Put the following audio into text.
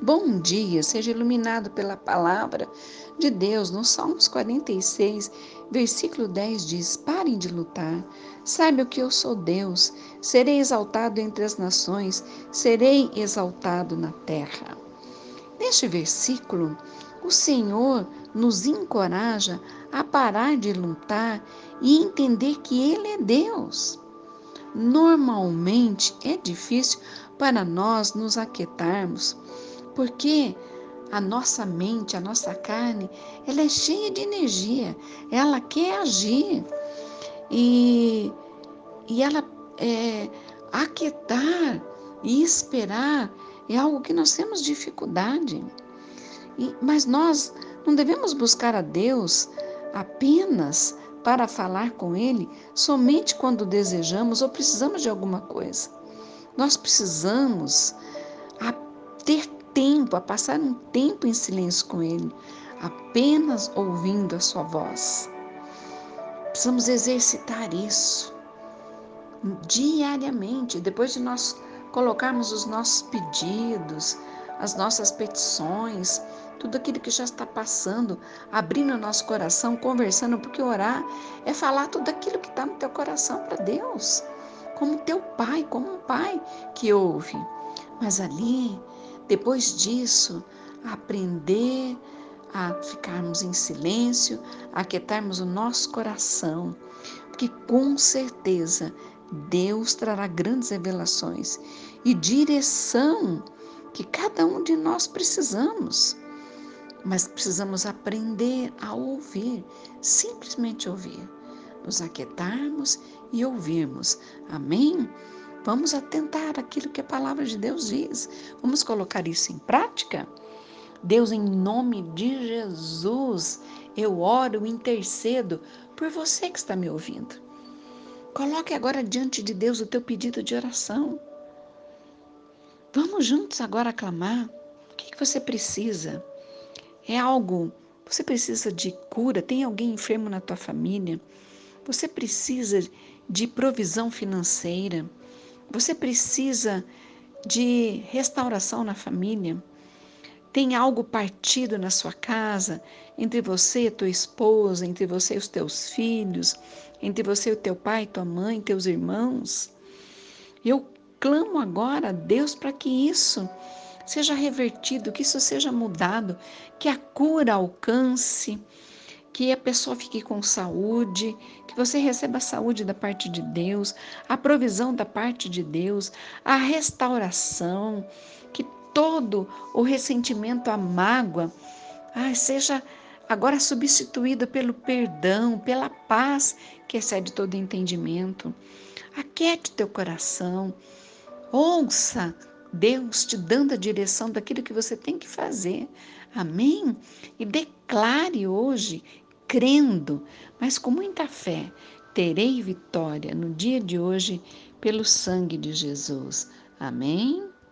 Bom dia, seja iluminado pela palavra de Deus. No Salmos 46, versículo 10 diz: Parem de lutar, saiba que eu sou Deus, serei exaltado entre as nações, serei exaltado na terra. Neste versículo, o Senhor nos encoraja a parar de lutar e entender que Ele é Deus. Normalmente é difícil para nós nos aquietarmos porque a nossa mente, a nossa carne, ela é cheia de energia, ela quer agir. E, e ela é, aquietar e esperar é algo que nós temos dificuldade. E, mas nós não devemos buscar a Deus apenas para falar com Ele somente quando desejamos ou precisamos de alguma coisa. Nós precisamos ter tempo, a passar um tempo em silêncio com Ele, apenas ouvindo a Sua voz. Precisamos exercitar isso diariamente, depois de nós colocarmos os nossos pedidos, as nossas petições, tudo aquilo que já está passando, abrindo o nosso coração, conversando, porque orar é falar tudo aquilo que está no teu coração para Deus, como teu pai, como um pai que ouve. Mas ali depois disso, aprender a ficarmos em silêncio, a aquietarmos o nosso coração, porque com certeza Deus trará grandes revelações e direção que cada um de nós precisamos. Mas precisamos aprender a ouvir, simplesmente ouvir, nos aquietarmos e ouvirmos. Amém? Vamos atentar aquilo que a palavra de Deus diz. Vamos colocar isso em prática? Deus, em nome de Jesus, eu oro, intercedo por você que está me ouvindo. Coloque agora diante de Deus o teu pedido de oração. Vamos juntos agora clamar. O que, que você precisa? É algo, você precisa de cura? Tem alguém enfermo na tua família? Você precisa de provisão financeira? Você precisa de restauração na família. Tem algo partido na sua casa, entre você e tua esposa, entre você e os teus filhos, entre você e o teu pai, tua mãe, teus irmãos. Eu clamo agora a Deus para que isso seja revertido, que isso seja mudado, que a cura alcance, que a pessoa fique com saúde, que você receba a saúde da parte de Deus, a provisão da parte de Deus, a restauração, que todo o ressentimento, a mágoa, ah, seja agora substituído pelo perdão, pela paz que excede todo entendimento. Aquete teu coração, ouça Deus te dando a direção daquilo que você tem que fazer. Amém? E declare hoje crendo, mas com muita fé, terei vitória no dia de hoje pelo sangue de Jesus. Amém?